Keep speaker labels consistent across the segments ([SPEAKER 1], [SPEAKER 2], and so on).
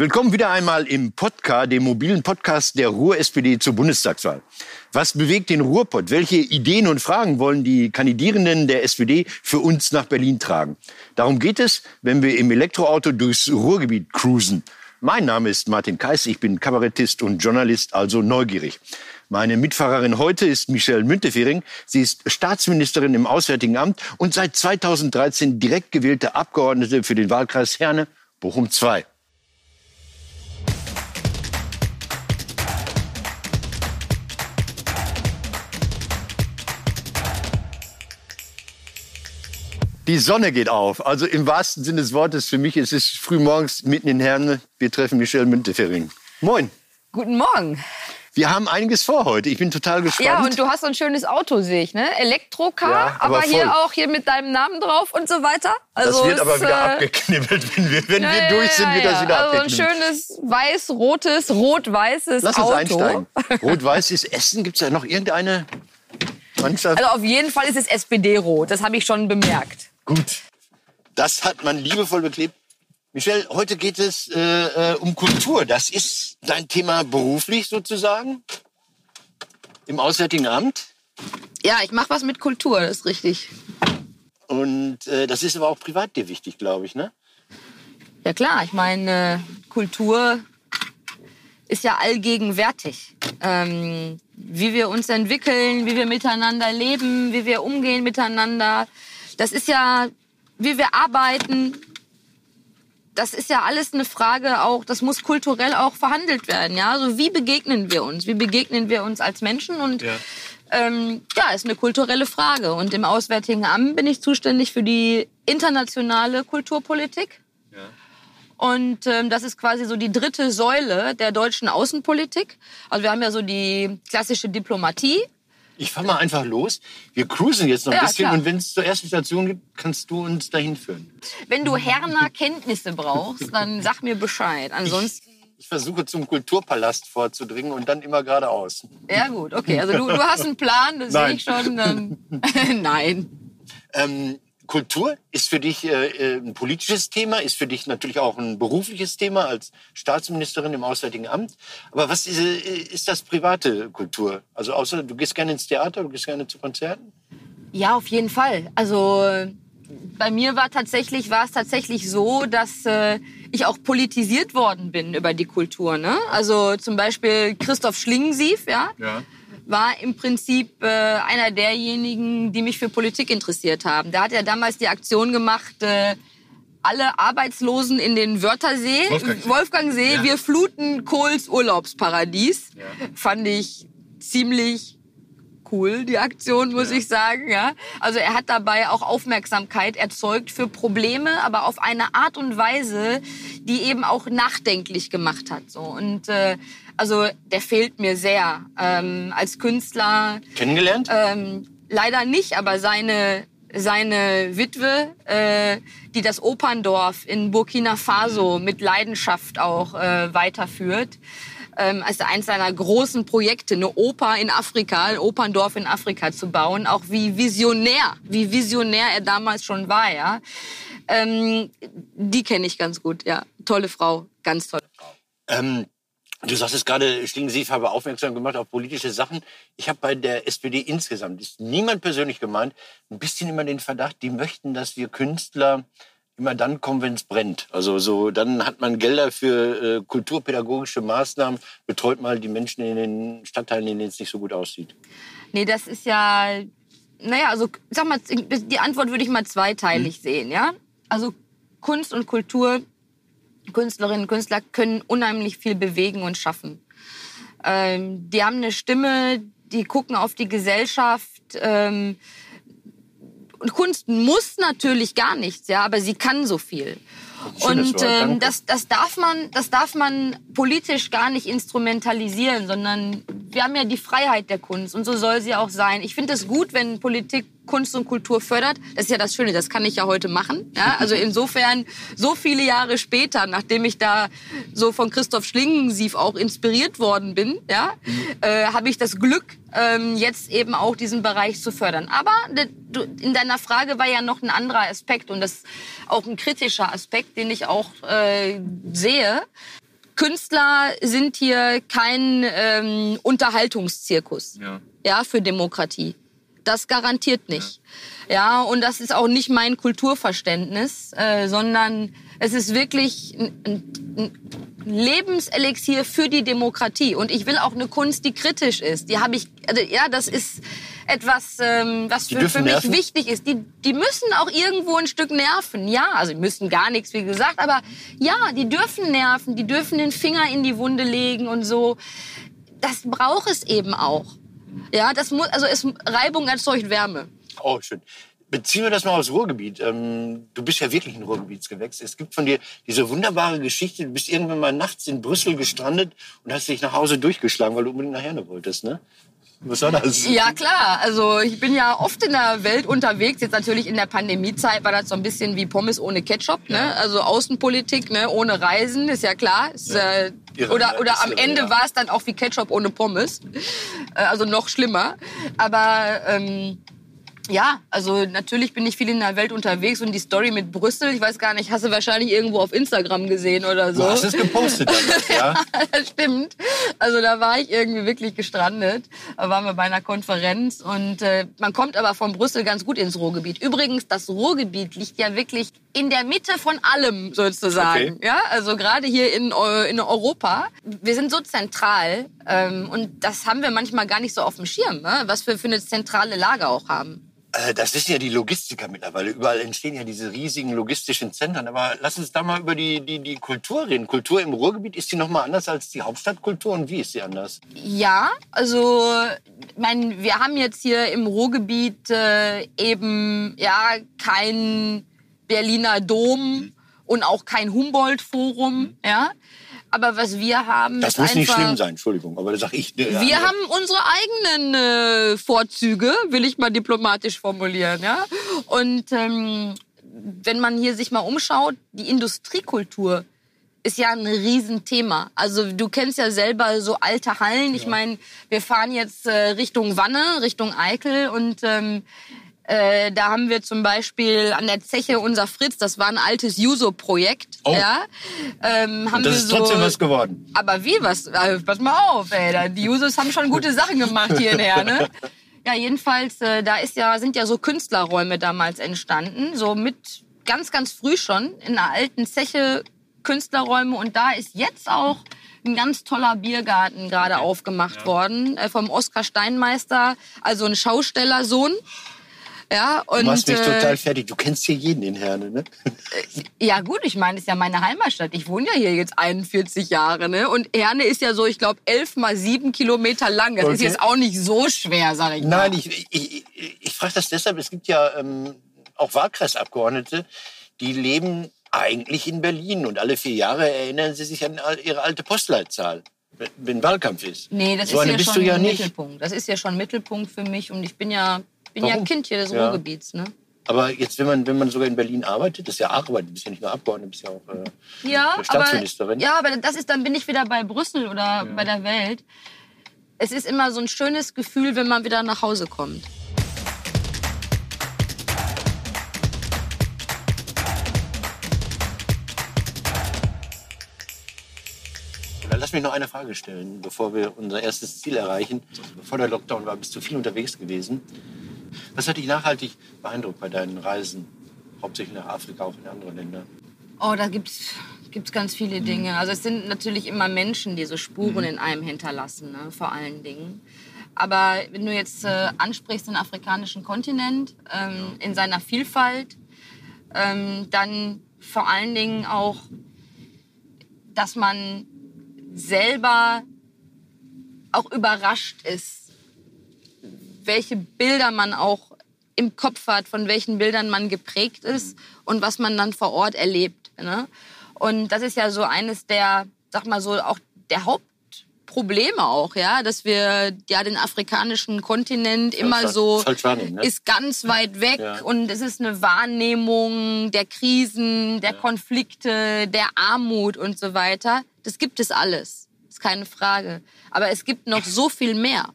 [SPEAKER 1] Willkommen wieder einmal im Podcast, dem mobilen Podcast der Ruhr-SPD zur Bundestagswahl. Was bewegt den Ruhrpott? Welche Ideen und Fragen wollen die Kandidierenden der SPD für uns nach Berlin tragen? Darum geht es, wenn wir im Elektroauto durchs Ruhrgebiet cruisen. Mein Name ist Martin Keiß, ich bin Kabarettist und Journalist, also neugierig. Meine Mitfahrerin heute ist Michelle Müntefering. Sie ist Staatsministerin im Auswärtigen Amt und seit 2013 direkt gewählte Abgeordnete für den Wahlkreis Herne, Bochum II. Die Sonne geht auf. Also im wahrsten Sinne des Wortes für mich. Es ist frühmorgens mitten in Herne. Wir treffen Michelle Müntefering. Moin.
[SPEAKER 2] Guten Morgen.
[SPEAKER 1] Wir haben einiges vor heute. Ich bin total gespannt.
[SPEAKER 2] Ja, und du hast so ein schönes Auto, sehe ich, ne? Elektrocar, ja, aber, aber hier auch hier mit deinem Namen drauf und so weiter.
[SPEAKER 1] Also das wird aber wieder äh, abgeknibbelt, wenn wir, wenn ja, wir durch sind, wird das wieder
[SPEAKER 2] also abgeknibbelt. Also ein schönes weiß-rotes, rot-weißes Auto. Lass uns einsteigen.
[SPEAKER 1] Rot-weißes Essen. Gibt es da noch irgendeine
[SPEAKER 2] Mannschaft? Also auf jeden Fall ist es SPD-rot. Das habe ich schon bemerkt.
[SPEAKER 1] Gut. Das hat man liebevoll beklebt. Michelle, heute geht es äh, äh, um Kultur. Das ist dein Thema beruflich sozusagen im Auswärtigen Amt.
[SPEAKER 2] Ja, ich mache was mit Kultur, das ist richtig.
[SPEAKER 1] Und äh, das ist aber auch privat dir wichtig, glaube ich, ne?
[SPEAKER 2] Ja klar, ich meine, äh, Kultur ist ja allgegenwärtig. Ähm, wie wir uns entwickeln, wie wir miteinander leben, wie wir umgehen miteinander. Das ist ja, wie wir arbeiten. Das ist ja alles eine Frage auch, das muss kulturell auch verhandelt werden. Ja, also wie begegnen wir uns? Wie begegnen wir uns als Menschen? Und ja, ähm, ja ist eine kulturelle Frage. Und im Auswärtigen Amt bin ich zuständig für die internationale Kulturpolitik. Ja. Und ähm, das ist quasi so die dritte Säule der deutschen Außenpolitik. Also wir haben ja so die klassische Diplomatie,
[SPEAKER 1] ich fahre mal einfach los. Wir cruisen jetzt noch ein ja, bisschen klar. und wenn es zur ersten Station gibt, kannst du uns dahin führen.
[SPEAKER 2] Wenn du Herner Kenntnisse brauchst, dann sag mir Bescheid. Ansonsten.
[SPEAKER 1] Ich, ich versuche zum Kulturpalast vorzudringen und dann immer geradeaus.
[SPEAKER 2] Ja gut, okay. Also du, du hast einen Plan, das sehe ich schon. Dann Nein.
[SPEAKER 1] Ähm, Kultur ist für dich äh, äh, ein politisches Thema, ist für dich natürlich auch ein berufliches Thema als Staatsministerin im Auswärtigen Amt. Aber was ist, äh, ist das private Kultur? Also außer du gehst gerne ins Theater, du gehst gerne zu Konzerten?
[SPEAKER 2] Ja, auf jeden Fall. Also bei mir war tatsächlich war es tatsächlich so, dass äh, ich auch politisiert worden bin über die Kultur. Ne? Also zum Beispiel Christoph Schlingensief, ja. ja war im Prinzip äh, einer derjenigen, die mich für Politik interessiert haben. Der hat ja damals die Aktion gemacht, äh, alle Arbeitslosen in den Wörthersee, Wolfgangsee, Wolfgangsee ja. wir fluten Kohls Urlaubsparadies. Ja. Fand ich ziemlich cool, die Aktion, muss ja. ich sagen. Ja. Also er hat dabei auch Aufmerksamkeit erzeugt für Probleme, aber auf eine Art und Weise, die eben auch nachdenklich gemacht hat. So. Und äh, also der fehlt mir sehr ähm, als Künstler.
[SPEAKER 1] Kennengelernt?
[SPEAKER 2] Ähm, leider nicht, aber seine seine Witwe, äh, die das Operndorf in Burkina Faso mit Leidenschaft auch äh, weiterführt ähm, als eines seiner großen Projekte, eine Oper in Afrika, ein Operndorf in Afrika zu bauen. Auch wie visionär, wie visionär er damals schon war, ja. Ähm, die kenne ich ganz gut, ja. Tolle Frau, ganz tolle Frau.
[SPEAKER 1] Ähm Du sagst es gerade, Stingensief habe aufmerksam gemacht auf politische Sachen. Ich habe bei der SPD insgesamt, ist niemand persönlich gemeint, ein bisschen immer den Verdacht, die möchten, dass wir Künstler immer dann kommen, wenn es brennt. Also so, dann hat man Gelder für äh, kulturpädagogische Maßnahmen, betreut mal die Menschen in den Stadtteilen, in denen es nicht so gut aussieht.
[SPEAKER 2] Nee, das ist ja, naja, also sag mal, die Antwort würde ich mal zweiteilig hm. sehen, ja. Also Kunst und Kultur, Künstlerinnen und Künstler können unheimlich viel bewegen und schaffen. Ähm, die haben eine Stimme, die gucken auf die Gesellschaft. Ähm, und Kunst muss natürlich gar nichts, ja, aber sie kann so viel. Und ähm, das, das, darf man, das darf man politisch gar nicht instrumentalisieren, sondern wir haben ja die Freiheit der Kunst und so soll sie auch sein. Ich finde es gut, wenn Politik Kunst und Kultur fördert. Das ist ja das Schöne, das kann ich ja heute machen. Ja? Also insofern, so viele Jahre später, nachdem ich da so von Christoph Schlingensief auch inspiriert worden bin, ja, mhm. äh, habe ich das Glück, ähm, jetzt eben auch diesen Bereich zu fördern. Aber in deiner Frage war ja noch ein anderer Aspekt und das auch ein kritischer Aspekt, den ich auch äh, sehe. Künstler sind hier kein ähm, Unterhaltungszirkus.
[SPEAKER 3] Ja.
[SPEAKER 2] ja, für Demokratie. Das garantiert nicht. Ja, und das ist auch nicht mein Kulturverständnis, äh, sondern es ist wirklich ein, ein Lebenselixier für die Demokratie. Und ich will auch eine Kunst, die kritisch ist. Die habe ich, also, ja, das ist etwas, ähm, was für, für mich
[SPEAKER 1] nerven?
[SPEAKER 2] wichtig ist. Die, die müssen auch irgendwo ein Stück nerven. Ja, also die müssen gar nichts, wie gesagt, aber ja, die dürfen nerven, die dürfen den Finger in die Wunde legen und so. Das braucht es eben auch. Ja, das muss, also es, Reibung erzeugt Wärme.
[SPEAKER 1] Oh, schön. Beziehen wir das mal aufs Ruhrgebiet. Ähm, du bist ja wirklich ein Ruhrgebietsgewächs. Es gibt von dir diese wunderbare Geschichte. Du bist irgendwann mal nachts in Brüssel gestrandet und hast dich nach Hause durchgeschlagen, weil du unbedingt nach Herne wolltest, ne? Was war das?
[SPEAKER 2] Ja, klar. Also ich bin ja oft in der Welt unterwegs. Jetzt natürlich in der Pandemiezeit war das so ein bisschen wie Pommes ohne Ketchup. Ne? Also Außenpolitik ne? ohne Reisen, ist ja klar. Ist, äh, oder oder am Ende war es dann auch wie Ketchup ohne Pommes. Äh, also noch schlimmer. Aber ähm, ja, also natürlich bin ich viel in der Welt unterwegs und die Story mit Brüssel, ich weiß gar nicht, hast du wahrscheinlich irgendwo auf Instagram gesehen oder so.
[SPEAKER 1] Du hast es gepostet damals, ja?
[SPEAKER 2] das stimmt. Also da war ich irgendwie wirklich gestrandet. Da waren wir bei einer Konferenz und äh, man kommt aber von Brüssel ganz gut ins Ruhrgebiet. Übrigens, das Ruhrgebiet liegt ja wirklich in der Mitte von allem sozusagen.
[SPEAKER 1] Okay.
[SPEAKER 2] Ja, also gerade hier in, in Europa. Wir sind so zentral ähm, und das haben wir manchmal gar nicht so auf dem Schirm, ne? was wir für eine zentrale Lage auch haben.
[SPEAKER 1] Äh, Das wissen ja die Logistiker mittlerweile. Überall entstehen ja diese riesigen logistischen Zentren. Aber lass uns da mal über die, die, die Kultur reden. Kultur im Ruhrgebiet, ist die noch mal anders als die Hauptstadtkultur? Und wie ist sie anders?
[SPEAKER 2] Ja, also ich mein, wir haben jetzt hier im Ruhrgebiet äh, eben ja kein Berliner Dom und auch kein Humboldt-Forum, ja. Aber was wir haben,
[SPEAKER 1] Das
[SPEAKER 2] ist
[SPEAKER 1] muss nicht schlimm sein, Entschuldigung. Aber das sag ich. ne,
[SPEAKER 2] Wir
[SPEAKER 1] ja,
[SPEAKER 2] haben unsere eigenen äh, Vorzüge, will ich mal diplomatisch formulieren, ja. Und ähm, wenn man hier sich mal umschaut, die Industriekultur ist ja ein Riesenthema. Also du kennst ja selber so alte Hallen. Ich meine, wir fahren jetzt äh, Richtung Wanne, Richtung Eickel und ähm, äh, da haben wir zum Beispiel an der Zeche unser Fritz, das war ein altes Juso-Projekt.
[SPEAKER 1] Oh.
[SPEAKER 2] Ja, ähm, haben
[SPEAKER 1] Das ist
[SPEAKER 2] so,
[SPEAKER 1] trotzdem was geworden.
[SPEAKER 2] aber wie, was? Äh, pass mal auf, ey. Die Users haben schon gute Sachen gemacht hier in Herne. Ja, jedenfalls, äh, da ist ja, sind ja so Künstlerräume damals entstanden. So mit ganz, ganz früh schon in einer alten Zeche Künstlerräume. Und da ist jetzt auch ein ganz toller Biergarten gerade aufgemacht worden äh, vom Oskar Steinmeister, also ein Schaustellersohn. Ja, und,
[SPEAKER 1] Du machst mich
[SPEAKER 2] äh,
[SPEAKER 1] total fertig. Du kennst hier jeden in Herne, ne?
[SPEAKER 2] ja gut, ich meine, es ist ja meine Heimatstadt. Ich wohne ja hier jetzt 41 Jahre, ne? Und Herne ist ja so, ich glaube, 11 mal 7 Kilometer lang. Das ist
[SPEAKER 1] Okay.
[SPEAKER 2] jetzt auch nicht so schwer, sag ich mal.
[SPEAKER 1] Nein, ich, ich, ich, ich frage das deshalb. Es gibt ja ähm, auch Wahlkreisabgeordnete, die leben eigentlich in Berlin. Und alle vier Jahre erinnern sie sich an ihre alte Postleitzahl, wenn- Wahlkampf ist.
[SPEAKER 2] Nee, das
[SPEAKER 1] so
[SPEAKER 2] ist ja schon
[SPEAKER 1] ja.
[SPEAKER 2] Mittelpunkt. Das ist ja schon Mittelpunkt für mich und ich bin ja, bin ja
[SPEAKER 1] Warum?
[SPEAKER 2] Kind hier des
[SPEAKER 1] Ja.
[SPEAKER 2] Ruhrgebiets, ne?
[SPEAKER 1] Aber jetzt, wenn man, wenn man sogar in Berlin arbeitet, das ist ja Arbeit, du bist ja nicht nur Abgeordnete, du bist ja auch äh,
[SPEAKER 2] Ja, aber,
[SPEAKER 1] Staatsministerin.
[SPEAKER 2] ja, aber das ist, dann bin ich wieder bei Brüssel oder bei der Welt. Es ist immer so ein schönes Gefühl, wenn man wieder nach Hause kommt.
[SPEAKER 1] Lass mich noch eine Frage stellen, bevor wir unser erstes Ziel erreichen. Bevor der Lockdown war, bist du viel unterwegs gewesen. Was hat dich nachhaltig beeindruckt bei deinen Reisen? Hauptsächlich nach Afrika, auch in andere Länder.
[SPEAKER 2] Oh, da gibt's gibt's ganz viele Dinge. Also es sind natürlich immer Menschen, die so Spuren in einem hinterlassen, ne? vor allen Dingen. Aber wenn du jetzt äh, ansprichst den afrikanischen Kontinent ähm, in seiner Vielfalt, ähm, dann vor allen Dingen auch, dass man selber auch überrascht ist, welche Bilder man auch im Kopf hat, von welchen Bildern man geprägt ist und was man dann vor Ort erlebt. Ne? Und das ist ja so eines der, sag mal so, auch der Hauptprobleme auch, ja, dass wir ja den afrikanischen Kontinent immer so
[SPEAKER 1] ne?
[SPEAKER 2] ist ganz weit weg
[SPEAKER 1] Ja.
[SPEAKER 2] und es ist eine Wahrnehmung der Krisen, der Konflikte, der Armut und so weiter. Das gibt es alles, ist keine Frage. Aber es gibt noch so viel mehr.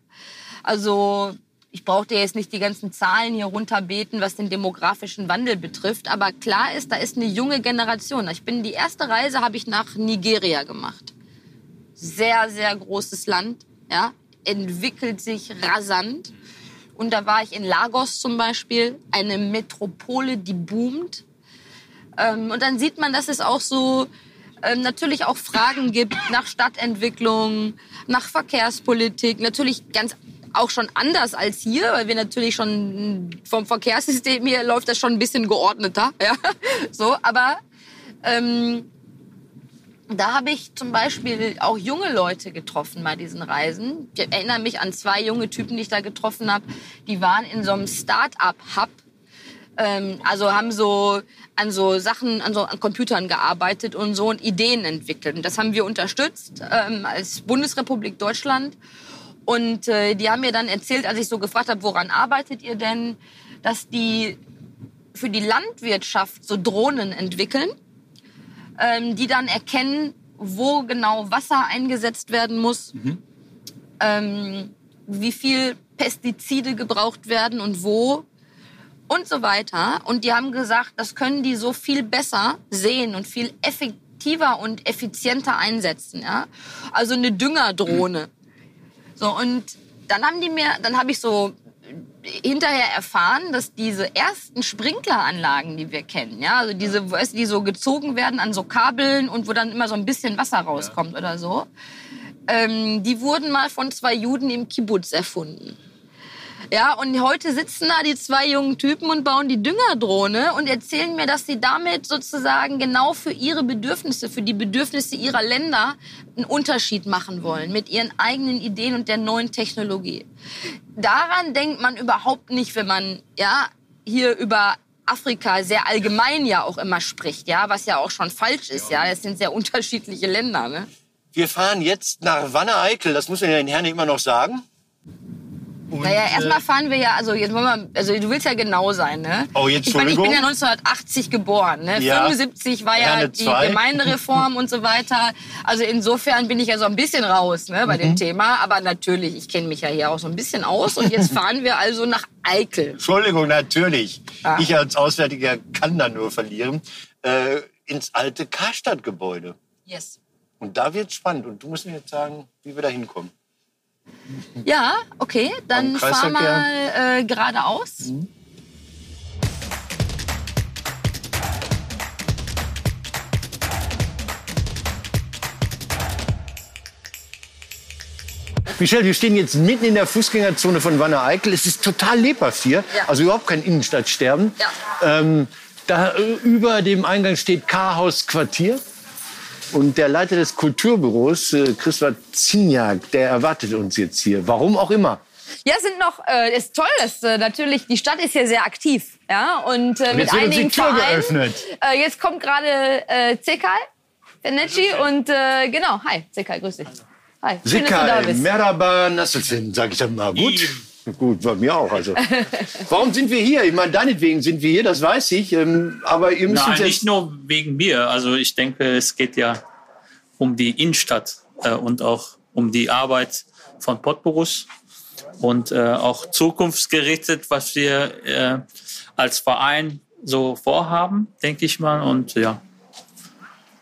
[SPEAKER 2] Also ich brauche dir jetzt nicht die ganzen Zahlen hier runterbeten, was den demografischen Wandel betrifft. Aber klar ist, da ist eine junge Generation. Ich bin die erste Reise habe ich nach Nigeria gemacht. sehr, sehr großes Land, ja, entwickelt sich rasant. Und da war ich in Lagos zum Beispiel, eine Metropole, die boomt. Ähm, und dann sieht man, dass es auch so ähm, natürlich auch Fragen gibt nach Stadtentwicklung, nach Verkehrspolitik, natürlich ganz auch schon anders als hier, weil wir natürlich schon vom Verkehrssystem hier läuft das schon ein bisschen geordneter, ja, so, aber ähm, da habe ich zum Beispiel auch junge Leute getroffen bei diesen Reisen. Ich erinnere mich an zwei junge Typen, die ich da getroffen habe. Die waren in so einem Start-up-Hub. Ähm, also haben so an so Sachen, an so an Computern gearbeitet und so und Ideen entwickelt. Und das haben wir unterstützt ähm, als Bundesrepublik Deutschland. Und äh, die haben mir dann erzählt, als ich so gefragt habe, woran arbeitet ihr denn, dass die für die Landwirtschaft so Drohnen entwickeln ähm, die dann erkennen, wo genau Wasser eingesetzt werden muss, mhm. ähm, wie viel Pestizide gebraucht werden und wo und so weiter. Und die haben gesagt, das können die so viel besser sehen und viel effektiver und effizienter einsetzen. Ja? Also eine Düngerdrohne. Mhm. So und dann haben die mir, dann habe ich so hinterher erfahren, dass diese ersten Sprinkleranlagen, die wir kennen, ja, also diese, weißt, die so gezogen werden an so Kabeln und wo dann immer so ein bisschen Wasser rauskommt ja. oder so, ähm, die wurden mal von zwei Juden im Kibbutz erfunden. Ja, und heute sitzen da die zwei jungen Typen und bauen die Düngerdrohne und erzählen mir, dass sie damit sozusagen genau für ihre Bedürfnisse, für die Bedürfnisse ihrer Länder einen Unterschied machen wollen mit ihren eigenen Ideen und der neuen Technologie. Daran denkt man überhaupt nicht, wenn man ja hier über Afrika sehr allgemein ja auch immer spricht, ja, was ja auch schon falsch ist, ja. Das sind sehr unterschiedliche Länder, ne?
[SPEAKER 1] Wir fahren jetzt nach Wanne-Eickel, das muss man ja den Herren immer noch sagen.
[SPEAKER 2] Und, naja, erstmal äh, fahren wir ja, also jetzt wollen wir, also du willst ja genau sein, ne?
[SPEAKER 1] Oh, jetzt
[SPEAKER 2] ich, mein, ich bin ja 1980 geboren, ne? Ja. 75 war ja die zwei. Gemeindereform und so weiter. Also insofern bin ich ja so ein bisschen raus, ne, bei mhm. dem Thema. Aber natürlich, ich kenne mich ja hier auch so ein bisschen aus. Und jetzt fahren wir also nach Eikel.
[SPEAKER 1] Entschuldigung, natürlich. Ja. Ich als Auswärtiger kann da nur verlieren. Äh, ins alte Karstadt-Gebäude.
[SPEAKER 2] Yes.
[SPEAKER 1] Und da wird's spannend. Und du musst mir jetzt sagen, wie wir da hinkommen.
[SPEAKER 2] Ja, okay, dann fahr mal äh, geradeaus. Mhm.
[SPEAKER 1] Michelle, wir stehen jetzt mitten in der Fußgängerzone von Wanne-Eickel. Es ist total lebhaft hier, ja. also überhaupt kein Innenstadtsterben. Ja. Ähm, da äh, über dem Eingang steht K-Haus Quartier. Und der Leiter des Kulturbüros, äh, Christoph Zinjak, der erwartet uns jetzt hier. Warum auch immer.
[SPEAKER 2] Ja, sind noch, äh, ist toll, dass äh, natürlich, die Stadt ist hier sehr aktiv. Ja, und, äh, und mit einigen die Tür Vereinen. Geöffnet. Äh, jetzt kommt gerade äh, Zekal, Fenecci und äh, genau, hi, Zekal, grüß dich.
[SPEAKER 1] Hi, Zekal, Merhaba, Nasselfin, sag ich dann mal. Gut. Gut, bei mir auch. Also. Warum sind wir hier? Ich meine, deinetwegen sind wir hier, das weiß ich. Ähm, aber ihr müsst
[SPEAKER 3] Nein, nicht nur wegen mir. Also ich denke, es geht ja um die Innenstadt äh, und auch um die Arbeit von Potborus und äh, auch zukunftsgerichtet, was wir äh, als Verein so vorhaben, denke ich mal. Und ja,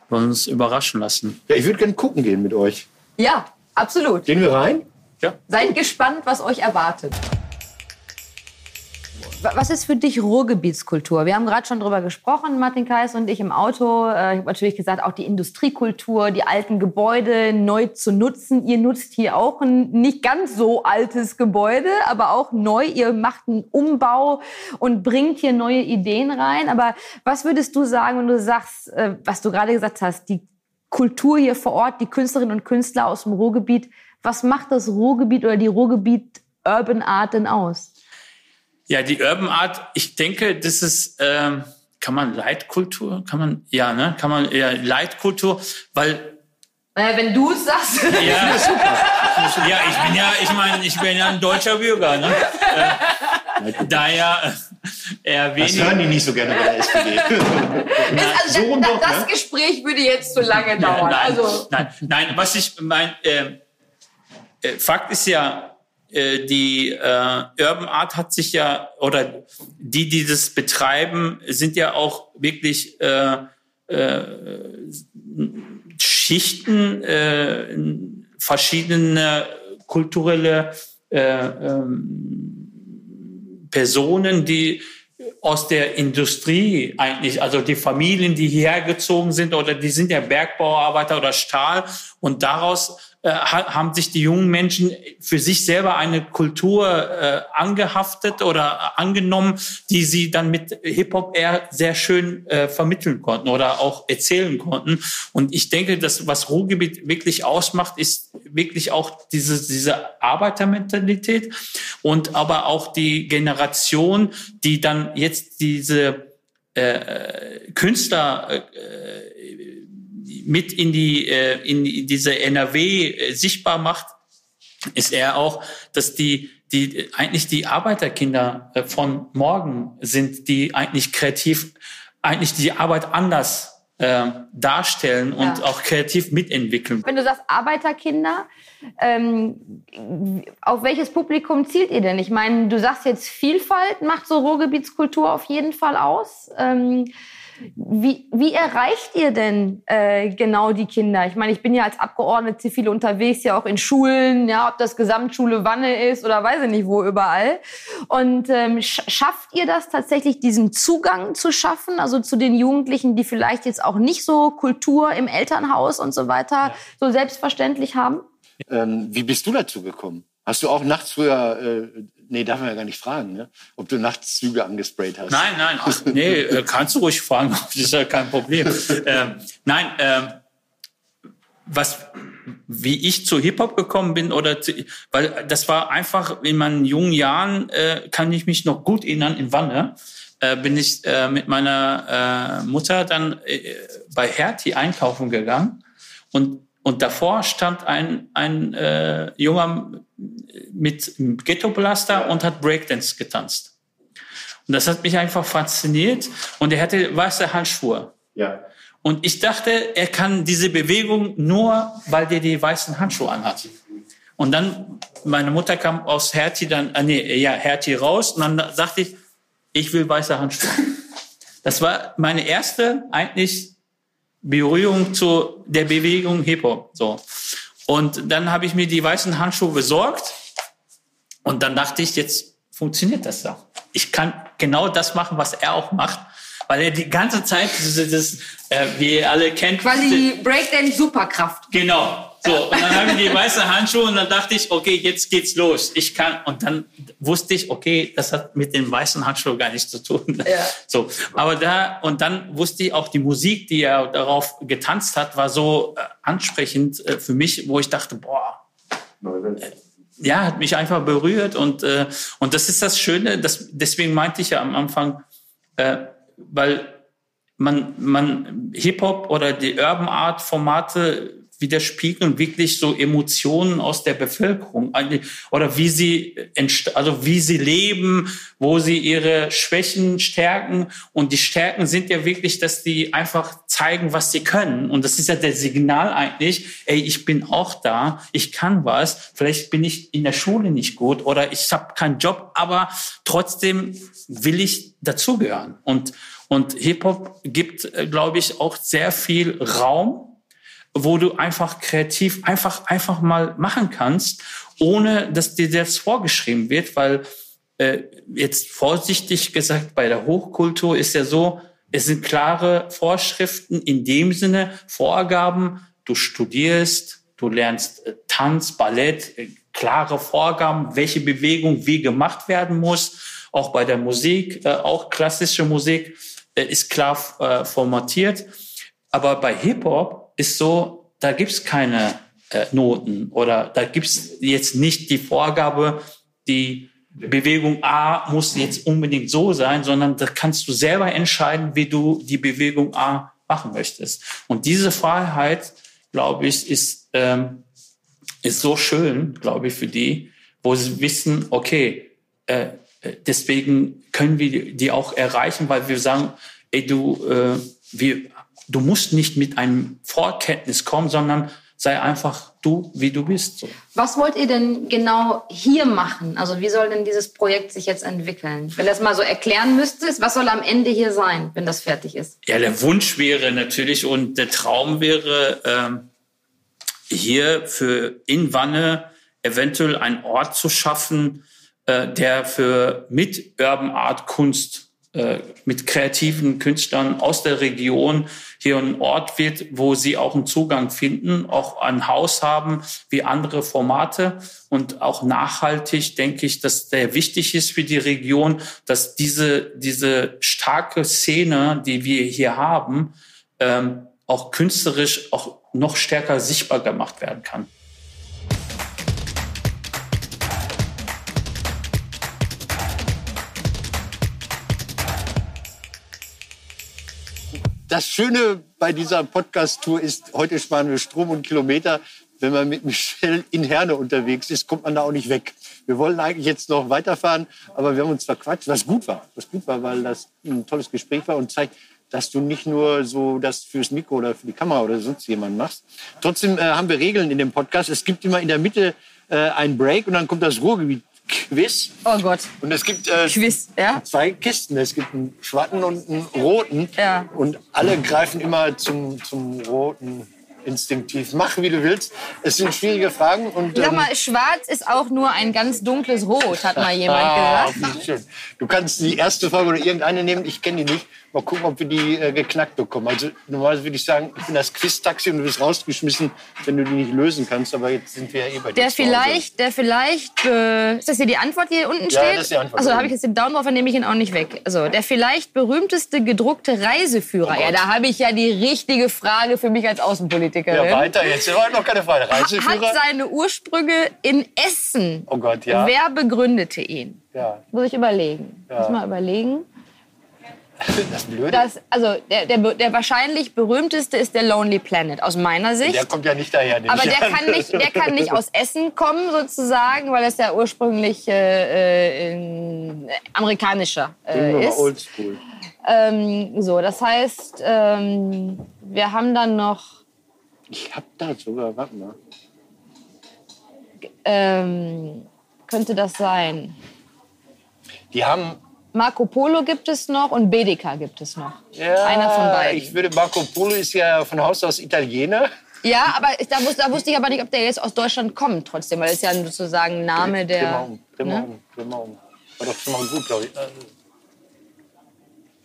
[SPEAKER 3] wollen uns überraschen lassen.
[SPEAKER 1] Ja, ich würde gerne gucken gehen mit euch.
[SPEAKER 2] Ja, absolut.
[SPEAKER 1] Gehen wir rein?
[SPEAKER 2] Ja. Seid gespannt, was euch erwartet. Was ist für dich Ruhrgebietskultur? Wir haben gerade schon darüber gesprochen, Martin Kais und ich im Auto. Äh, ich habe natürlich gesagt, auch die Industriekultur, die alten Gebäude neu zu nutzen. Ihr nutzt hier auch ein nicht ganz so altes Gebäude, aber auch neu. Ihr macht einen Umbau und bringt hier neue Ideen rein. Aber was würdest du sagen, wenn du sagst, äh, was du gerade gesagt hast, die Kultur hier vor Ort, die Künstlerinnen und Künstler aus dem Ruhrgebiet, was macht das Ruhrgebiet oder die Ruhrgebiet Urban Art denn aus?
[SPEAKER 3] Ja, die Urban Art, ich denke, das ist, ähm, kann man Leitkultur, kann man, ja, ne, kann man eher Leitkultur, weil
[SPEAKER 2] naja, wenn du es sagst.
[SPEAKER 3] Ja, super. Ja, ich bin ja, ich meine, ich bin ja ein deutscher Bürger. Ne? Äh, daher äh, eher
[SPEAKER 1] weniger. Das hören die nicht so gerne bei der SPD.
[SPEAKER 2] also so das, das ne? Gespräch würde jetzt zu lange dauern.
[SPEAKER 3] Ja,
[SPEAKER 2] nein, also.
[SPEAKER 3] nein, nein, was ich meine, äh, Fakt ist ja, äh, die äh, Urban Art hat sich ja, oder die, die das betreiben, sind ja auch wirklich, äh, äh, Schichten, äh, verschiedene kulturelle äh, ähm, Personen, die aus der Industrie eigentlich, also die Familien, die hierher gezogen sind oder die sind ja Bergbauarbeiter oder Stahl und daraus äh, haben sich die jungen Menschen für sich selber eine Kultur äh, angehaftet oder angenommen, die sie dann mit Hip-Hop eher sehr schön äh, vermitteln konnten oder auch erzählen konnten. Und ich denke, dass was Ruhrgebiet wirklich ausmacht, ist wirklich auch diese, diese Arbeitermentalität und aber auch die Generation, die dann jetzt diese äh, Künstler äh, mit in die äh, in diese NRW äh, sichtbar macht, ist er auch, dass die die eigentlich die Arbeiterkinder äh, von morgen sind, die eigentlich kreativ eigentlich die Arbeit anders äh, darstellen und ja. auch kreativ mitentwickeln.
[SPEAKER 2] Wenn du sagst Arbeiterkinder, ähm, auf welches Publikum zielt ihr denn? Ich meine, du sagst jetzt Vielfalt macht so Ruhrgebietskultur auf jeden Fall aus. Ähm, wie, wie erreicht ihr denn äh, genau die Kinder? Ich meine, ich bin ja als Abgeordnete viel unterwegs, ja auch in Schulen, ja, ob das Gesamtschule Wanne ist oder weiß ich nicht wo überall. Und ähm, schafft ihr das tatsächlich, diesen Zugang zu schaffen, also zu den Jugendlichen, die vielleicht jetzt auch nicht so Kultur im Elternhaus und so weiter ja. so selbstverständlich haben?
[SPEAKER 1] Ähm, wie bist du dazu gekommen? Hast du auch nachts früher, äh, nee, darf man ja gar nicht fragen, ne? ob du nachts Züge angesprayt hast?
[SPEAKER 3] Nein, nein, ach, nee, äh, kannst du ruhig fragen, das ist ja kein Problem. ähm, nein, ähm, was, wie ich zu Hip-Hop gekommen bin, oder zu, weil das war einfach in meinen jungen Jahren, äh, kann ich mich noch gut erinnern, in Wanne, äh, bin ich äh, mit meiner äh, Mutter dann äh, bei Hertie einkaufen gegangen und und davor stand ein, ein äh, Junger mit Ghetto-Blaster und hat Breakdance getanzt. Und das hat mich einfach fasziniert. Und er hatte weiße Handschuhe. Ja. Und ich dachte, er kann diese Bewegung nur, weil der die weißen Handschuhe anhat. Und dann, meine Mutter kam aus Hertie dann, äh, nee, ja, Hertie raus. Und dann sagte ich, ich will weiße Handschuhe. Das war meine erste eigentlich Berührung zu der Bewegung Hip-Hop. So. Und dann habe ich mir die weißen Handschuhe besorgt und dann dachte ich, jetzt funktioniert das doch. Ich kann genau das machen, was er auch macht, weil er die ganze Zeit das, das äh, wie ihr alle kennt.
[SPEAKER 2] Quasi Breakdance Superkraft.
[SPEAKER 3] Genau. So, und dann habe ich die weiße Handschuhe und dann dachte ich, okay, jetzt geht's los. Ich kann, und dann wusste ich, okay, das hat mit den weißen Handschuhen gar nichts zu tun. Ja. So, aber da, und dann wusste ich auch die Musik, die er darauf getanzt hat, war so äh, ansprechend äh, für mich, wo ich dachte, boah, äh, ja, hat mich einfach berührt und, äh, und das ist das Schöne, das, deswegen meinte ich ja am Anfang, äh, weil man, man Hip-Hop oder die Urban Art Formate widerspiegeln wirklich so Emotionen aus der Bevölkerung. Oder wie sie also wie sie leben, wo sie ihre Schwächen stärken. Und die Stärken sind ja wirklich, dass die einfach zeigen, was sie können. Und das ist ja der Signal eigentlich, ey, ich bin auch da, ich kann was, vielleicht bin ich in der Schule nicht gut oder ich habe keinen Job, aber trotzdem will ich dazugehören. Und und Hip-Hop gibt, äh, glaube ich, auch sehr viel Raum wo du einfach kreativ einfach, einfach mal machen kannst, ohne dass dir das vorgeschrieben wird, weil äh, jetzt vorsichtig gesagt, bei der Hochkultur ist ja so, es sind klare Vorschriften in dem Sinne, Vorgaben, du studierst, du lernst äh, Tanz, Ballett, äh, klare Vorgaben, welche Bewegung wie gemacht werden muss. Auch bei der Musik, äh, auch klassische Musik äh, ist klar äh, formatiert. Aber bei Hip-Hop ist so, da gibt's keine äh, Noten oder da gibt's jetzt nicht die Vorgabe, die Bewegung A muss jetzt unbedingt so sein, sondern da kannst du selber entscheiden, wie du die Bewegung A machen möchtest. Und diese Freiheit, glaube ich, ist, ähm, ist so schön, glaube ich, für die, wo sie wissen, okay, äh deswegen können wir die auch erreichen, weil wir sagen, ey, du, äh, wir du musst nicht mit einem Vorkenntnis kommen, sondern sei einfach du, wie du bist.
[SPEAKER 2] Was wollt ihr denn genau hier machen? Also wie soll denn dieses Projekt sich jetzt entwickeln? Wenn das mal so erklären müsstest, was soll am Ende hier sein, wenn das fertig ist?
[SPEAKER 3] Ja, der Wunsch wäre natürlich und der Traum wäre, ähm, hier für in Wanne eventuell einen Ort zu schaffen, äh, der für mit Urban Art Kunst äh, mit kreativen Künstlern aus der Region hier ein Ort wird, wo sie auch einen Zugang finden, auch ein Haus haben wie andere Formate und auch nachhaltig denke ich, dass der wichtig ist für die Region, dass diese, diese starke Szene, die wir hier haben, ähm, auch künstlerisch auch noch stärker sichtbar gemacht werden kann.
[SPEAKER 1] Das Schöne bei dieser Podcast-Tour ist, heute sparen wir Strom und Kilometer. Wenn man mit Michelle in Herne unterwegs ist, kommt man da auch nicht weg. Wir wollen eigentlich jetzt noch weiterfahren, aber wir haben uns verquatscht, was gut war. Was gut war, weil das ein tolles Gespräch war und zeigt, dass du nicht nur so das fürs Mikro oder für die Kamera oder sonst jemand machst. Trotzdem äh, haben wir Regeln in dem Podcast. Es gibt immer in der Mitte äh, einen Break und dann kommt das Ruhrgebiet Quiz.
[SPEAKER 2] Oh Gott.
[SPEAKER 1] Und es gibt äh,
[SPEAKER 2] Quiz, ja?
[SPEAKER 1] zwei Kisten. Es gibt einen schwarzen und einen roten.
[SPEAKER 2] Ja.
[SPEAKER 1] Und alle greifen immer zum, zum roten instinktiv. Mach, wie du willst. Es sind schwierige Fragen. Und,
[SPEAKER 2] Sag
[SPEAKER 1] ähm,
[SPEAKER 2] mal, schwarz ist auch nur ein ganz dunkles Rot, hat mal jemand
[SPEAKER 1] ah,
[SPEAKER 2] gesagt.
[SPEAKER 1] schön. Du kannst die erste Frage oder irgendeine nehmen. Ich kenne die nicht. Mal gucken, ob wir die äh, geknackt bekommen. Also normalerweise würde ich sagen, ich bin das Quiz-Taxi und du bist rausgeschmissen, wenn du die nicht lösen kannst. Aber jetzt sind wir ja eh bei dir
[SPEAKER 2] Der vielleicht, der vielleicht, äh, ist das hier die Antwort, die hier unten
[SPEAKER 1] Ja,
[SPEAKER 2] steht?
[SPEAKER 1] das ist die Antwort.
[SPEAKER 2] Also da habe ich jetzt den Daumen drauf, dann nehme ich ihn auch nicht weg. Also der vielleicht berühmteste gedruckte Reiseführer.
[SPEAKER 1] Oh
[SPEAKER 2] ja, da habe ich ja die richtige Frage für mich als Außenpolitikerin.
[SPEAKER 1] Ja, weiter jetzt. War noch keine Frage.
[SPEAKER 2] Hat
[SPEAKER 1] Reiseführer?
[SPEAKER 2] seine Ursprünge in Essen.
[SPEAKER 1] Oh Gott, ja.
[SPEAKER 2] Wer begründete ihn?
[SPEAKER 1] ja.
[SPEAKER 2] Muss ich überlegen.
[SPEAKER 1] Ja.
[SPEAKER 2] Muss mal überlegen.
[SPEAKER 1] Das Blöde.
[SPEAKER 2] Das, also der, der, der wahrscheinlich berühmteste ist der Lonely Planet aus meiner Sicht.
[SPEAKER 1] der kommt ja nicht daher.
[SPEAKER 2] Aber der
[SPEAKER 1] an.
[SPEAKER 2] kann, nicht, der kann nicht aus Essen kommen, sozusagen, weil es ja ursprünglich äh, äh, ein amerikanischer
[SPEAKER 1] Bin nur
[SPEAKER 2] äh, ist.
[SPEAKER 1] oldschool.
[SPEAKER 2] Ähm, so, das heißt, ähm, wir haben dann noch
[SPEAKER 1] Ich hab da sogar, warte mal.
[SPEAKER 2] ähm, könnte das sein?
[SPEAKER 1] Die haben.
[SPEAKER 2] Marco Polo gibt es noch und Bedeka gibt es noch.
[SPEAKER 1] Ja,
[SPEAKER 2] Einer von beiden.
[SPEAKER 1] Ich würde Marco Polo ist ja von Haus aus Italiener.
[SPEAKER 2] Ja, aber da, wus, da wusste ich aber nicht, ob der jetzt aus Deutschland kommt trotzdem, weil es ja sozusagen ein Name
[SPEAKER 1] Dreh mal
[SPEAKER 2] der.
[SPEAKER 1] um, dreh mal um, dreh mal um. War doch schon mal gut, glaube ich.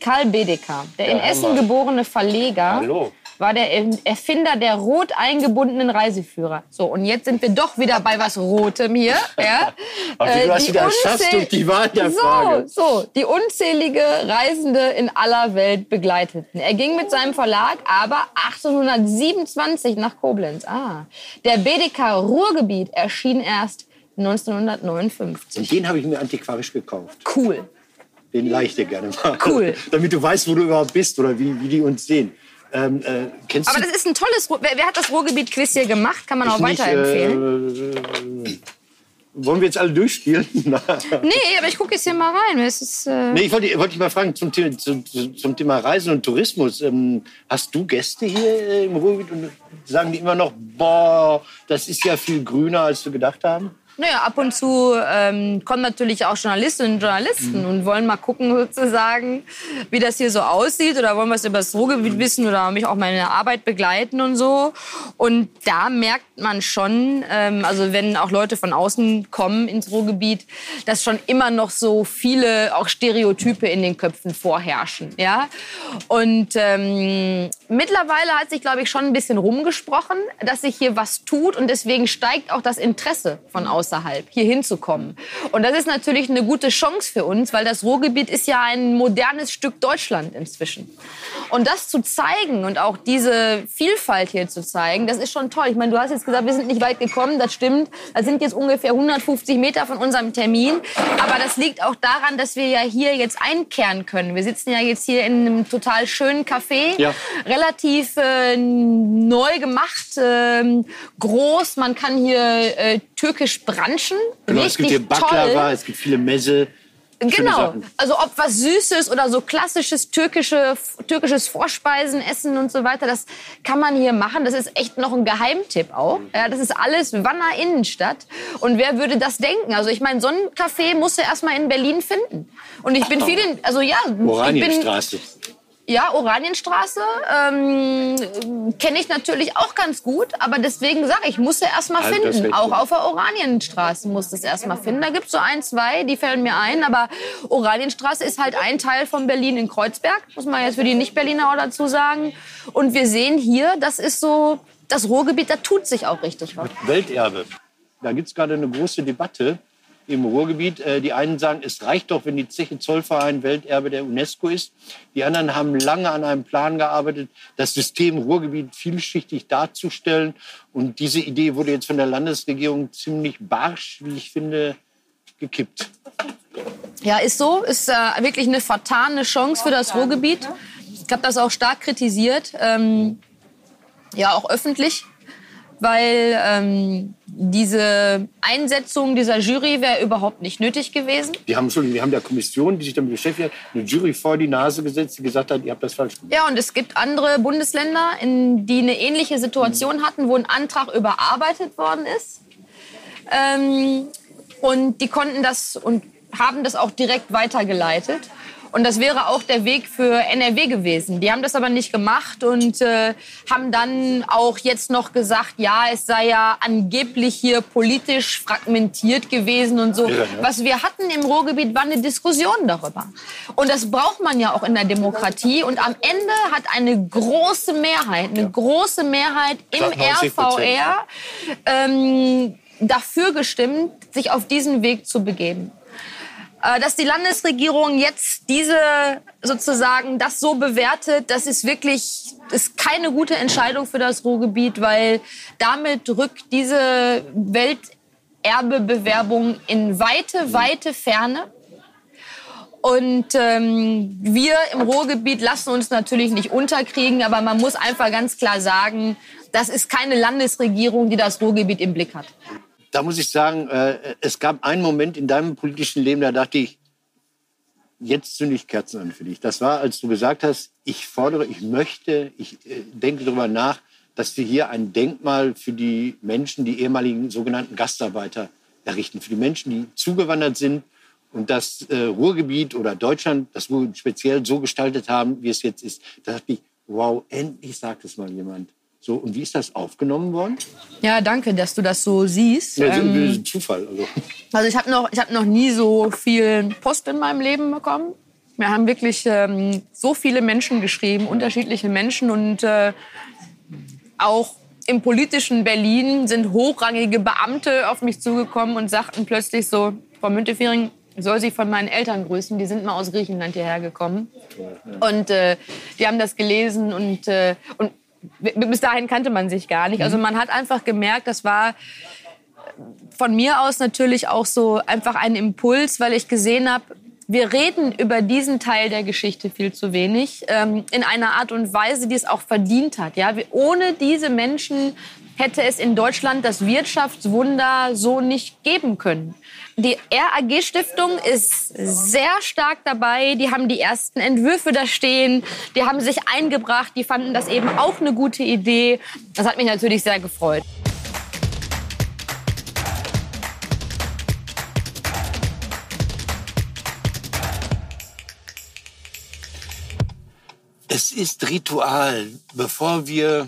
[SPEAKER 2] Karl Bedeka, der
[SPEAKER 1] Ja,
[SPEAKER 2] in Essen geborene Verleger,
[SPEAKER 1] Hallo.
[SPEAKER 2] War der Erfinder der rot eingebundenen Reiseführer. So, und jetzt sind wir doch wieder bei was Rotem hier. Ja?
[SPEAKER 1] Wie du
[SPEAKER 2] die
[SPEAKER 1] wieder
[SPEAKER 2] unzähl-
[SPEAKER 1] durch die Wahl der
[SPEAKER 2] so,
[SPEAKER 1] Frage.
[SPEAKER 2] So, die unzählige Reisende in aller Welt begleiteten. Er ging mit seinem Verlag aber 1827 nach Koblenz. Ah, der BDK Ruhrgebiet erschien erst 1959.
[SPEAKER 1] Und den habe ich mir antiquarisch gekauft.
[SPEAKER 2] Cool.
[SPEAKER 1] Den leih ich dir gerne mal.
[SPEAKER 2] Cool.
[SPEAKER 1] Damit du weißt, wo du überhaupt bist oder wie, wie die uns sehen. Ähm, äh, kennst
[SPEAKER 2] Aber
[SPEAKER 1] du
[SPEAKER 2] das ist ein tolles. Wer, wer hat das Ruhrgebiet-Quiz hier gemacht? Kann man auch
[SPEAKER 1] nicht,
[SPEAKER 2] weiterempfehlen.
[SPEAKER 1] Äh, wollen wir jetzt alle durchspielen?
[SPEAKER 2] Nee, aber ich gucke jetzt hier mal rein. Es ist, äh,
[SPEAKER 1] Nee, ich wollte, wollte dich mal fragen zum, Thema- zum, zum Thema Reisen und Tourismus. Ähm, hast du Gäste hier äh, im Ruhrgebiet und sagen die immer noch, boah, das ist ja viel grüner, als wir gedacht haben?
[SPEAKER 2] Naja, ab und zu ähm, kommen natürlich auch Journalistinnen und Journalisten und wollen mal gucken, sozusagen, wie das hier so aussieht oder wollen was über das Ruhrgebiet wissen oder mich auch meine Arbeit begleiten und so. Und da merkt man schon, ähm, also wenn auch Leute von außen kommen ins Ruhrgebiet, dass schon immer noch so viele auch Stereotype in den Köpfen vorherrschen. Ja? Und ähm, mittlerweile hat sich, glaube ich, schon ein bisschen rumgesprochen, dass sich hier was tut und deswegen steigt auch das Interesse von außerhalb, hier hinzukommen. Und das ist natürlich eine gute Chance für uns, weil das Ruhrgebiet ist ja ein modernes Stück Deutschland inzwischen. Und das zu zeigen und auch diese Vielfalt hier zu zeigen, das ist schon toll. Ich meine, du hast jetzt gesagt, wir sind nicht weit gekommen, das stimmt. Das sind jetzt ungefähr 150 Meter von unserem Termin. Aber das liegt auch daran, dass wir ja hier jetzt einkehren können. Wir sitzen ja jetzt hier in einem total schönen Café,
[SPEAKER 1] Ja.
[SPEAKER 2] relativ äh, neu gemacht, ähm, groß. Man kann hier äh, türkisch branchen.
[SPEAKER 1] Genau, es
[SPEAKER 2] Richtig
[SPEAKER 1] gibt hier Baklava,
[SPEAKER 2] toll.
[SPEAKER 1] es gibt viele Messe.
[SPEAKER 2] Genau. Also ob was Süßes oder so klassisches türkische, türkisches Vorspeisen, Essen und so weiter, das kann man hier machen. Das ist echt noch ein Geheimtipp auch. Ja, das ist alles Wanner Innenstadt. Und wer würde das denken? Also ich meine, so ein Café musst du erst mal in Berlin finden. Und ich bin viel in, also ja, ich bin. Ja, Oranienstraße ähm, kenne ich natürlich auch ganz gut, aber deswegen sage ich, muss er erst mal
[SPEAKER 1] Also
[SPEAKER 2] finden. Auch auf der Oranienstraße muss es erst mal finden. Da gibt es so ein, zwei, die fällen mir ein, aber Oranienstraße ist halt ein Teil von Berlin in Kreuzberg, muss man jetzt für die Nicht-Berliner auch dazu sagen. Und wir sehen hier, das ist so das Ruhrgebiet, da tut sich auch richtig was.
[SPEAKER 1] Welterbe. Da gibt es gerade eine große Debatte im Ruhrgebiet. Äh, Die einen sagen, es reicht doch, wenn die Zeche Zollverein Welterbe der UNESCO ist. Die anderen haben lange an einem Plan gearbeitet, das System Ruhrgebiet vielschichtig darzustellen. Und diese Idee wurde jetzt von der Landesregierung ziemlich barsch, wie ich finde, gekippt.
[SPEAKER 2] Ja, ist so. Ist äh, wirklich eine vertane Chance für das Ruhrgebiet. Ich habe das auch stark kritisiert, ähm, ja auch öffentlich, weil ähm, diese Einsetzung dieser Jury wäre überhaupt nicht nötig gewesen.
[SPEAKER 1] Die haben, die haben der Kommission, die sich damit beschäftigt hat, eine Jury vor die Nase gesetzt, die gesagt hat, ihr habt das falsch gemacht.
[SPEAKER 2] Ja, und es gibt andere Bundesländer, in, die eine ähnliche Situation hatten, wo ein Antrag überarbeitet worden ist. Ähm, und die konnten das und haben das auch direkt weitergeleitet. Und das wäre auch der Weg für NRW gewesen. Die haben das aber nicht gemacht und äh, haben dann auch jetzt noch gesagt, ja, es sei ja angeblich hier politisch fragmentiert gewesen und so.
[SPEAKER 1] Ja, ne?
[SPEAKER 2] Was wir hatten im Ruhrgebiet war eine Diskussion darüber. Und das braucht man ja auch in der Demokratie. Und am Ende hat eine große Mehrheit, eine große Mehrheit im
[SPEAKER 1] Knapp 90 Prozent,
[SPEAKER 2] RVR ähm, dafür gestimmt, sich auf diesen Weg zu begeben. Äh, Dass die Landesregierung jetzt diese sozusagen das so bewertet, das ist wirklich ist keine gute Entscheidung für das Ruhrgebiet, weil damit rückt diese Welterbebewerbung in weite, weite Ferne. Und ähm, wir im Ruhrgebiet lassen uns natürlich nicht unterkriegen, aber man muss einfach ganz klar sagen, das ist keine Landesregierung, die das Ruhrgebiet im Blick hat.
[SPEAKER 1] Da muss ich sagen, äh, es gab einen Moment in deinem politischen Leben, da dachte ich, jetzt zünde ich Kerzen an für dich. Das war, als du gesagt hast, ich fordere, ich möchte, ich äh, denke darüber nach, dass wir hier ein Denkmal für die Menschen, die ehemaligen sogenannten Gastarbeiter errichten, für die Menschen, die zugewandert sind und das äh, Ruhrgebiet oder Deutschland, das Ruhrgebiet speziell so gestaltet haben, wie es jetzt ist. Da dachte ich, wow, endlich sagt es mal jemand. So, und wie ist das aufgenommen worden?
[SPEAKER 2] Ja, danke, dass du das so siehst.
[SPEAKER 1] Ja, so
[SPEAKER 2] Ähm,
[SPEAKER 1] ein Zufall. Also.
[SPEAKER 2] Also ich habe noch, ich hab noch nie so viel Post in meinem Leben bekommen. Wir haben wirklich ähm, so viele Menschen geschrieben, unterschiedliche Menschen und äh, auch im politischen Berlin sind hochrangige Beamte auf mich zugekommen und sagten plötzlich so, Frau Müntefering, soll Sie von meinen Eltern grüßen, die sind mal aus Griechenland hierher gekommen. Und äh, die haben das gelesen und, äh, und bis dahin kannte man sich gar nicht. Also man hat einfach gemerkt, das war von mir aus natürlich auch so einfach ein Impuls, weil ich gesehen habe, wir reden über diesen Teil der Geschichte viel zu wenig, ähm, in einer Art und Weise, die es auch verdient hat. Ja? Ohne diese Menschen hätte es in Deutschland das Wirtschaftswunder so nicht geben können. Die RAG-Stiftung ist sehr stark dabei. Die haben die ersten Entwürfe da stehen. Die haben sich eingebracht. Die fanden das eben auch eine gute Idee. Das hat mich natürlich sehr gefreut.
[SPEAKER 1] Es ist Ritual. Bevor wir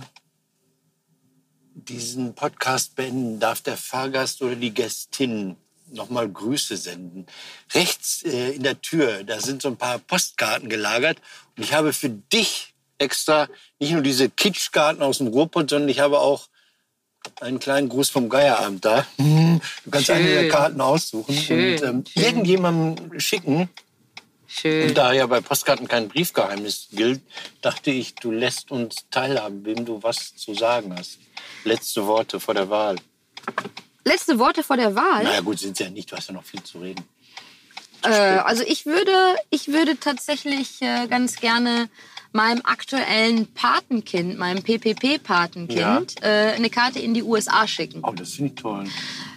[SPEAKER 1] diesen Podcast beenden, darf der Fahrgast oder die Gästin nochmal Grüße senden. Rechts äh, in der Tür, da sind so ein paar Postkarten gelagert. Und ich habe für dich extra nicht nur diese Kitschkarten aus dem Ruhrpott, sondern ich habe auch einen kleinen Gruß vom Geierabend da. Du kannst eine der Karten aussuchen
[SPEAKER 4] Schön.
[SPEAKER 1] und ähm, irgendjemandem schicken.
[SPEAKER 4] Schön.
[SPEAKER 1] Und da ja bei Postkarten kein Briefgeheimnis gilt, dachte ich, du lässt uns teilhaben, wem du was zu sagen hast. Letzte Worte vor der Wahl.
[SPEAKER 2] Letzte Worte vor der Wahl.
[SPEAKER 1] Naja, gut, sind ja nicht, du hast ja noch viel zu reden.
[SPEAKER 2] Äh, also ich würde, ich würde tatsächlich äh, ganz gerne meinem aktuellen Patenkind, meinem PPP-Patenkind, äh, eine Karte in die USA schicken.
[SPEAKER 1] Oh, das finde ich toll.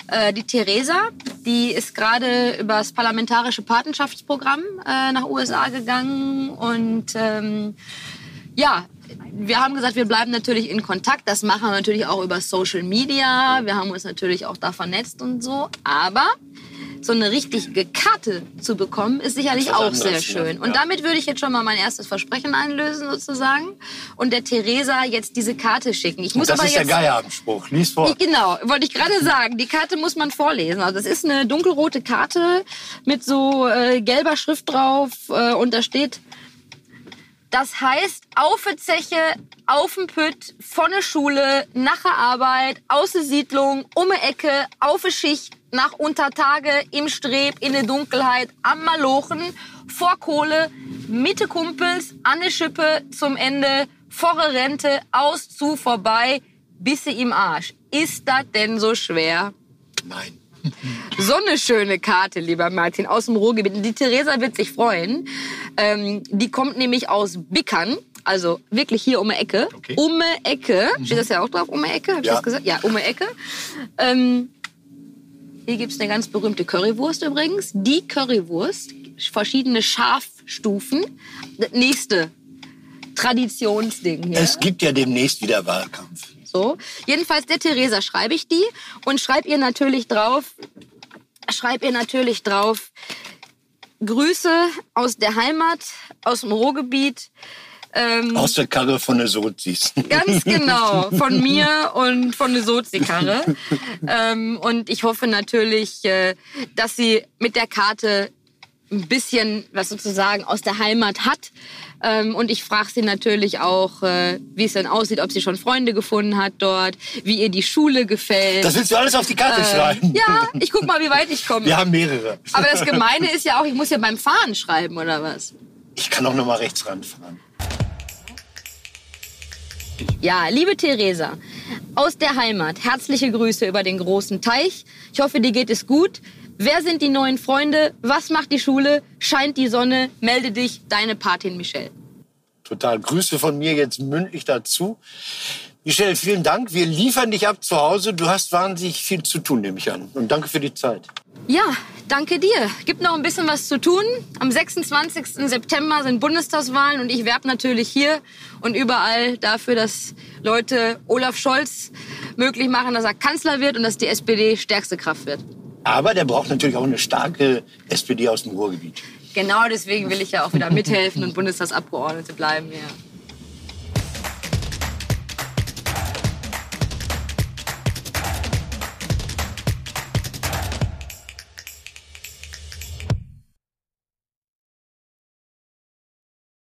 [SPEAKER 2] Äh, die Theresa, die ist gerade über das parlamentarische Patenschaftsprogramm äh, nach USA gegangen und ähm, ja, wir haben gesagt, wir bleiben natürlich in Kontakt. Das machen wir natürlich auch über Social Media. Wir haben uns natürlich auch da vernetzt und so. Aber so eine richtige Karte zu bekommen, ist sicherlich
[SPEAKER 1] Was
[SPEAKER 2] auch
[SPEAKER 1] anderes,
[SPEAKER 2] sehr
[SPEAKER 1] ja.
[SPEAKER 2] schön. Und
[SPEAKER 1] Ja.
[SPEAKER 2] damit würde ich jetzt schon mal mein erstes Versprechen einlösen sozusagen und der Theresa jetzt diese Karte schicken. Ich muss
[SPEAKER 1] das
[SPEAKER 2] aber
[SPEAKER 1] ist der
[SPEAKER 2] jetzt
[SPEAKER 1] Geierabendspruch. Lies vor.
[SPEAKER 2] Genau, wollte ich gerade sagen. Die Karte muss man vorlesen. Also das ist eine dunkelrote Karte mit so äh, gelber Schrift drauf äh, und da steht, das heißt Aufezeche, Aufenpütt, von der Schule, nach der Arbeit, aus der Siedlung, um die Ecke, auf der Schicht, nach Untertage, im Streb, in der Dunkelheit, am Malochen, vor Kohle, Mitte Kumpels, an der Schippe, zum Ende, vor der Rente, aus, zu, vorbei, bisse im Arsch. Ist das denn so schwer?
[SPEAKER 1] Nein.
[SPEAKER 2] So eine schöne Karte, lieber Martin, aus dem Ruhrgebiet. Die Theresa wird sich freuen. Ähm, die kommt nämlich aus Bickern. Also wirklich hier um die Ecke.
[SPEAKER 1] Okay.
[SPEAKER 2] Um die Ecke. Steht das ja auch drauf? Um die Ecke? Hab ich
[SPEAKER 1] Ja.
[SPEAKER 2] das gesagt? Ja, um die Ecke. Ähm, hier gibt's eine ganz berühmte Currywurst übrigens. Die Currywurst, verschiedene Schafstufen. Das nächste Traditionsding hier.
[SPEAKER 1] Es gibt ja demnächst wieder Wahlkampf.
[SPEAKER 2] So. Jedenfalls der Theresa schreibe ich die und schreib ihr natürlich drauf, schreib ihr natürlich drauf, Grüße aus der Heimat, aus dem Ruhrgebiet. Ähm,
[SPEAKER 1] Aus der Karre von der Sozis.
[SPEAKER 2] Ganz genau, von mir und von der Sozikarre. ähm, und ich hoffe natürlich, äh, dass sie mit der Karte ein bisschen was sozusagen aus der Heimat hat. Ähm, und ich frage sie natürlich auch, äh, wie es denn aussieht, ob sie schon Freunde gefunden hat dort, wie ihr die Schule gefällt.
[SPEAKER 1] Das willst du alles auf die Karte schreiben?
[SPEAKER 2] Äh, ja, ich guck mal, wie weit ich komme.
[SPEAKER 1] Wir haben mehrere.
[SPEAKER 2] Aber das Gemeine ist ja auch, ich muss ja beim Fahren schreiben, oder was?
[SPEAKER 1] Ich kann auch noch mal rechts ranfahren.
[SPEAKER 2] Ja, liebe Theresa, aus der Heimat, herzliche Grüße über den großen Teich. Ich hoffe, dir geht es gut. Wer sind die neuen Freunde? Was macht die Schule? Scheint die Sonne? Melde dich, deine Patin Michelle.
[SPEAKER 1] Total. Grüße von mir jetzt mündlich dazu. Michelle, vielen Dank. Wir liefern dich ab zu Hause. Du hast wahnsinnig viel zu tun, nehme ich an. Und danke für die Zeit.
[SPEAKER 2] Ja, danke dir. Gibt noch ein bisschen was zu tun. Am 26. September sind Bundestagswahlen und ich werbe natürlich hier und überall dafür, dass Leute Olaf Scholz möglich machen, dass er Kanzler wird und dass die SPD stärkste Kraft wird.
[SPEAKER 1] Aber der braucht natürlich auch eine starke SPD aus dem Ruhrgebiet.
[SPEAKER 2] Genau deswegen will ich ja auch wieder mithelfen und Bundestagsabgeordnete bleiben. Ja.